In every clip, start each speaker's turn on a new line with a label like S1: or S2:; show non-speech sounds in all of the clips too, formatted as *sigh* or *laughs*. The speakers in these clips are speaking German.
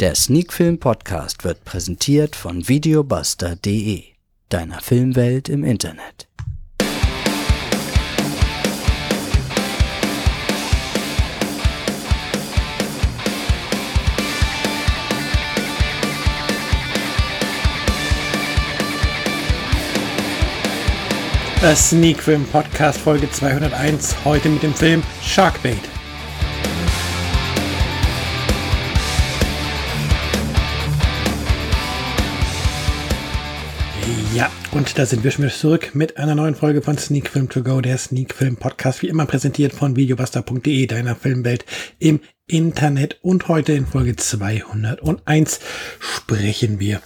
S1: Der Sneakfilm Podcast wird präsentiert von videobuster.de, deiner Filmwelt im Internet.
S2: Das Sneakfilm Podcast Folge 201, heute mit dem Film Sharkbait. Und da sind wir schon wieder zurück mit einer neuen Folge von Sneak Film To Go, der Sneak Film Podcast, wie immer präsentiert von videobuster.de, deiner Filmwelt im Internet. Und heute in Folge 201 sprechen wir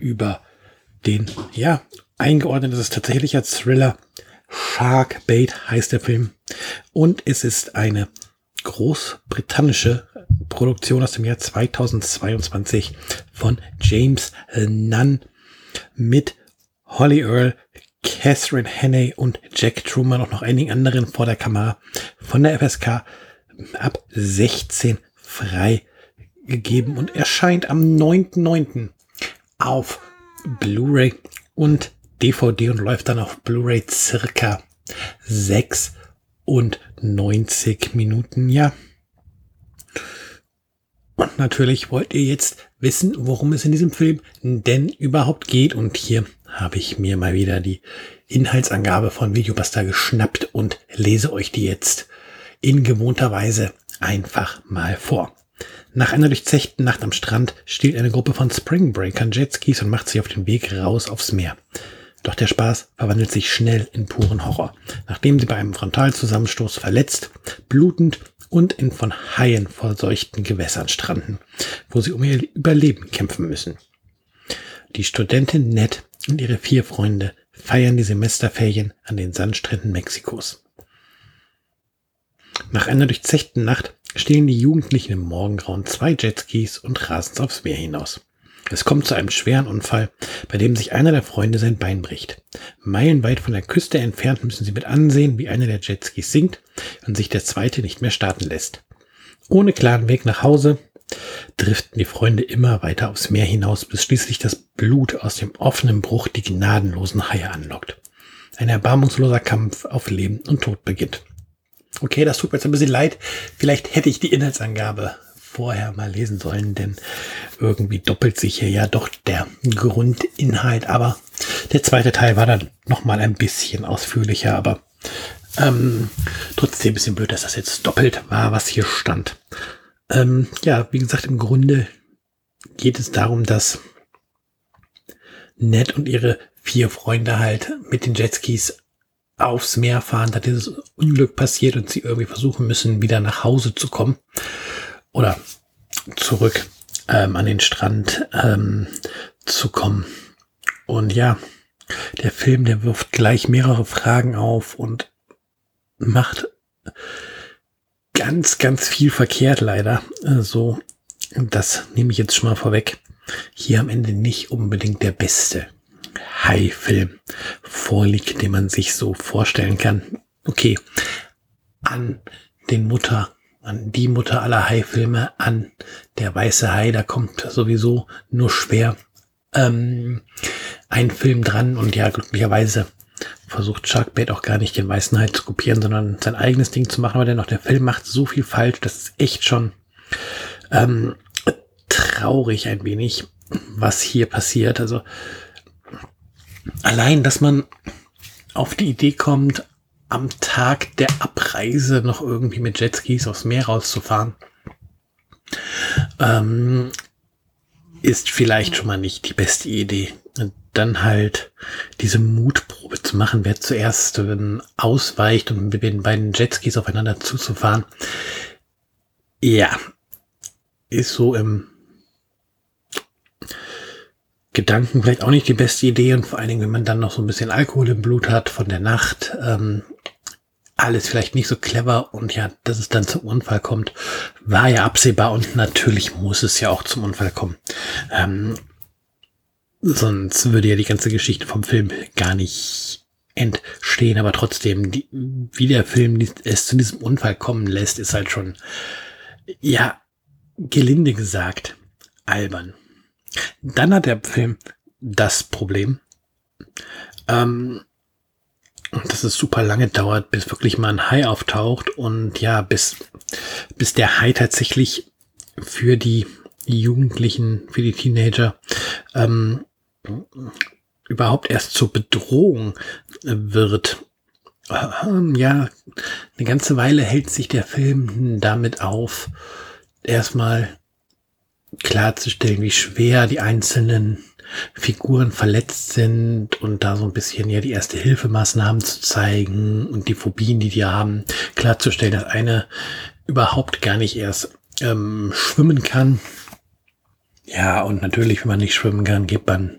S2: über den, ja, eingeordnet ist es tatsächlich als Thriller. Sharkbait heißt der Film. Und es ist eine großbritannische Produktion aus dem Jahr 2022 von James Nunn mit Holly Earl, Catherine Henney und Jack Truman und noch einigen anderen vor der Kamera von der FSK ab 16 freigegeben und erscheint am 9.9. auf Blu-ray und DVD und läuft dann auf Blu-ray circa 96 Minuten, ja. Und natürlich wollt ihr jetzt wissen, worum es in diesem Film denn überhaupt geht. Und hier habe ich mir mal wieder die Inhaltsangabe von Videobuster geschnappt und lese euch die jetzt in gewohnter Weise einfach mal vor. Nach einer durchzechten Nacht am Strand stiehlt eine Gruppe von Springbreakern Jetskis und macht sich auf den Weg raus aufs Meer. Doch der Spaß verwandelt sich schnell in puren Horror, nachdem sie bei einem Frontalzusammenstoß verletzt, blutend und in von Haien verseuchten Gewässern stranden, wo sie um ihr Überleben kämpfen müssen. Die Studentin Ned und ihre vier Freunde feiern die Semesterferien an den Sandstränden Mexikos. Nach einer durchzechten Nacht stehlen die Jugendlichen im Morgengrauen zwei Jetskis und rasen aufs Meer hinaus. Es kommt zu einem schweren Unfall, bei dem sich einer der Freunde sein Bein bricht. Meilenweit von der Küste entfernt müssen sie mit ansehen, wie einer der Jetskis sinkt und sich der zweite nicht mehr starten lässt. Ohne klaren Weg nach Hause driften die Freunde immer weiter aufs Meer hinaus, bis schließlich das Blut aus dem offenen Bruch die gnadenlosen Haie anlockt. Ein erbarmungsloser Kampf auf Leben und Tod beginnt. Okay, das tut mir jetzt ein bisschen leid. Vielleicht hätte ich die Inhaltsangabe vorher mal lesen sollen, denn irgendwie doppelt sich hier ja doch der Grundinhalt. Aber der zweite Teil war dann noch mal ein bisschen ausführlicher, aber ähm, trotzdem ein bisschen blöd, dass das jetzt doppelt war, was hier stand. Ähm, ja, wie gesagt, im Grunde geht es darum, dass Ned und ihre vier Freunde halt mit den Jetskis aufs Meer fahren, da dieses Unglück passiert und sie irgendwie versuchen müssen, wieder nach Hause zu kommen oder zurück ähm, an den Strand ähm, zu kommen. Und ja, der Film, der wirft gleich mehrere Fragen auf und macht ganz, ganz viel verkehrt leider. So, das nehme ich jetzt schon mal vorweg. Hier am Ende nicht unbedingt der beste High-Film vorliegt, den man sich so vorstellen kann. Okay, an den Mutter an die Mutter aller Hai-Filme, an der weiße Hai, da kommt sowieso nur schwer ähm, ein Film dran und ja, glücklicherweise versucht Sharkbait auch gar nicht den weißen Hai zu kopieren, sondern sein eigenes Ding zu machen, aber dennoch der Film macht so viel falsch, das ist echt schon ähm, traurig ein wenig, was hier passiert. Also allein, dass man auf die Idee kommt, am Tag der Abreise noch irgendwie mit Jetskis aufs Meer rauszufahren, ähm, ist vielleicht schon mal nicht die beste Idee. Und dann halt diese Mutprobe zu machen, wer zuerst ähm, ausweicht und mit den beiden Jetskis aufeinander zuzufahren. Ja, ist so im Gedanken vielleicht auch nicht die beste Idee und vor allen Dingen, wenn man dann noch so ein bisschen Alkohol im Blut hat von der Nacht, ähm, alles vielleicht nicht so clever und ja, dass es dann zum Unfall kommt, war ja absehbar und natürlich muss es ja auch zum Unfall kommen. Ähm, sonst würde ja die ganze Geschichte vom Film gar nicht entstehen, aber trotzdem, die, wie der Film es zu diesem Unfall kommen lässt, ist halt schon, ja, gelinde gesagt, albern. Dann hat der Film das Problem, ähm, dass es super lange dauert, bis wirklich mal ein Hai auftaucht und ja, bis, bis der Hai tatsächlich für die Jugendlichen, für die Teenager ähm, überhaupt erst zur Bedrohung wird. Ähm, ja, eine ganze Weile hält sich der Film damit auf, erstmal klarzustellen, wie schwer die einzelnen Figuren verletzt sind und da so ein bisschen ja die erste Hilfemaßnahmen zu zeigen und die Phobien, die die haben, klarzustellen, dass eine überhaupt gar nicht erst ähm, schwimmen kann. Ja, und natürlich, wenn man nicht schwimmen kann, geht man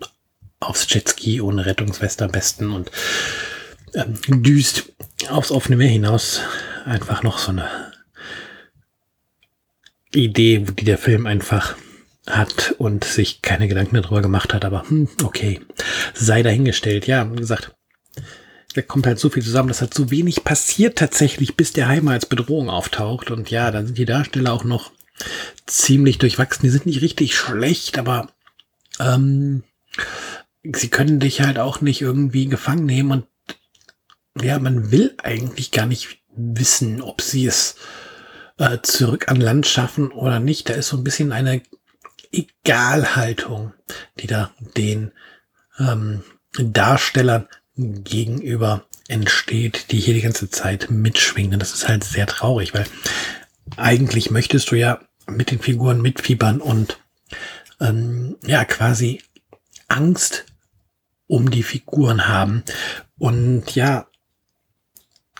S2: aufs Jetski ohne Rettungsweste am besten und ähm, düst aufs offene Meer hinaus. Einfach noch so eine Idee, die der Film einfach hat und sich keine Gedanken darüber gemacht hat, aber hm, okay, sei dahingestellt. Ja, wie gesagt, da kommt halt so viel zusammen, dass halt so wenig passiert tatsächlich, bis der Heim als Bedrohung auftaucht. Und ja, dann sind die Darsteller auch noch ziemlich durchwachsen. Die sind nicht richtig schlecht, aber ähm, sie können dich halt auch nicht irgendwie gefangen nehmen und ja, man will eigentlich gar nicht wissen, ob sie es äh, zurück an Land schaffen oder nicht. Da ist so ein bisschen eine Egalhaltung, die da den ähm, Darstellern gegenüber entsteht, die hier die ganze Zeit mitschwingen. Das ist halt sehr traurig, weil eigentlich möchtest du ja mit den Figuren mitfiebern und ähm, ja quasi Angst um die Figuren haben. Und ja,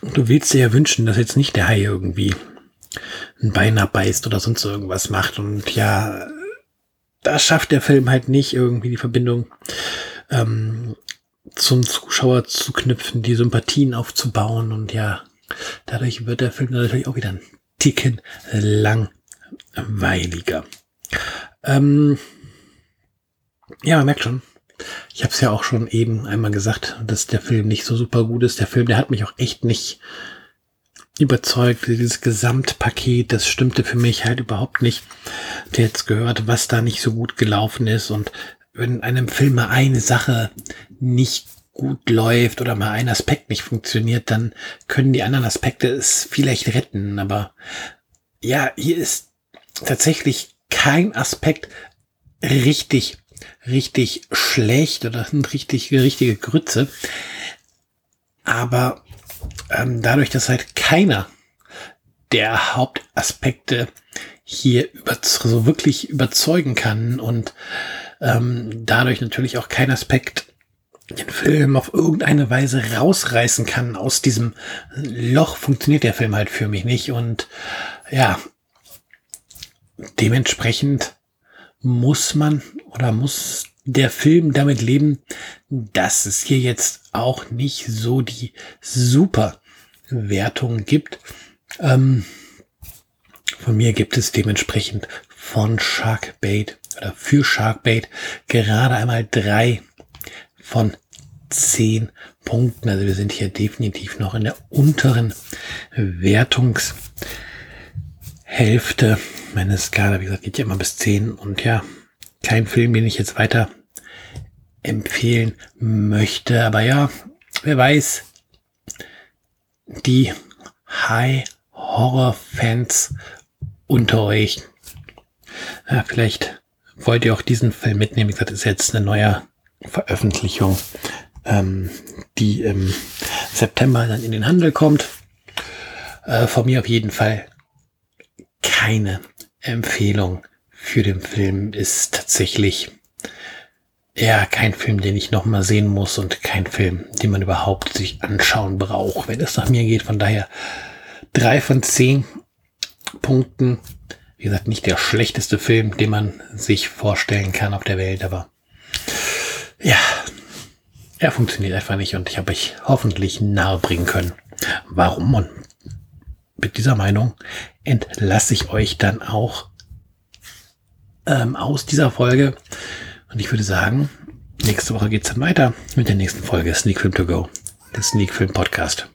S2: du willst dir ja wünschen, dass jetzt nicht der Hai irgendwie ein Bein abbeißt oder sonst irgendwas macht. Und ja, da schafft der Film halt nicht irgendwie die Verbindung ähm, zum Zuschauer zu knüpfen, die Sympathien aufzubauen. Und ja, dadurch wird der Film natürlich auch wieder ein Ticken langweiliger. Ähm, ja, man merkt schon, ich habe es ja auch schon eben einmal gesagt, dass der Film nicht so super gut ist. Der Film, der hat mich auch echt nicht überzeugt. Dieses Gesamtpaket, das stimmte für mich halt überhaupt nicht. Der jetzt gehört, was da nicht so gut gelaufen ist. Und wenn einem Film mal eine Sache nicht gut läuft oder mal ein Aspekt nicht funktioniert, dann können die anderen Aspekte es vielleicht retten. Aber ja, hier ist tatsächlich kein Aspekt richtig richtig schlecht oder sind *laughs* richtig richtige Grütze. Aber ähm, dadurch, dass halt keiner der Hauptaspekte hier über, so wirklich überzeugen kann und ähm, dadurch natürlich auch kein Aspekt den Film auf irgendeine Weise rausreißen kann aus diesem Loch, funktioniert der Film halt für mich nicht. Und ja, dementsprechend muss man oder muss der Film damit leben, dass es hier jetzt auch nicht so die super Wertung gibt. Ähm, von mir gibt es dementsprechend von Sharkbait oder für Sharkbait gerade einmal drei von zehn Punkten. Also wir sind hier definitiv noch in der unteren Wertungshälfte meine Skala, wie gesagt, geht ja immer bis 10 und ja, kein Film, den ich jetzt weiter empfehlen möchte. Aber ja, wer weiß, die High-Horror-Fans unter euch, ja, vielleicht wollt ihr auch diesen Film mitnehmen. Wie gesagt, ist jetzt eine neue Veröffentlichung, ähm, die im September dann in den Handel kommt. Äh, von mir auf jeden Fall keine Empfehlung für den Film ist tatsächlich ja kein Film, den ich noch mal sehen muss und kein Film, den man überhaupt sich anschauen braucht, wenn es nach mir geht. Von daher drei von zehn Punkten. Wie gesagt, nicht der schlechteste Film, den man sich vorstellen kann auf der Welt, aber ja, er funktioniert einfach nicht und ich habe euch hoffentlich nahe bringen können, warum und mit dieser Meinung entlasse ich euch dann auch ähm, aus dieser Folge. Und ich würde sagen, nächste Woche geht's dann weiter mit der nächsten Folge Sneak Film to Go, der Sneak Film Podcast.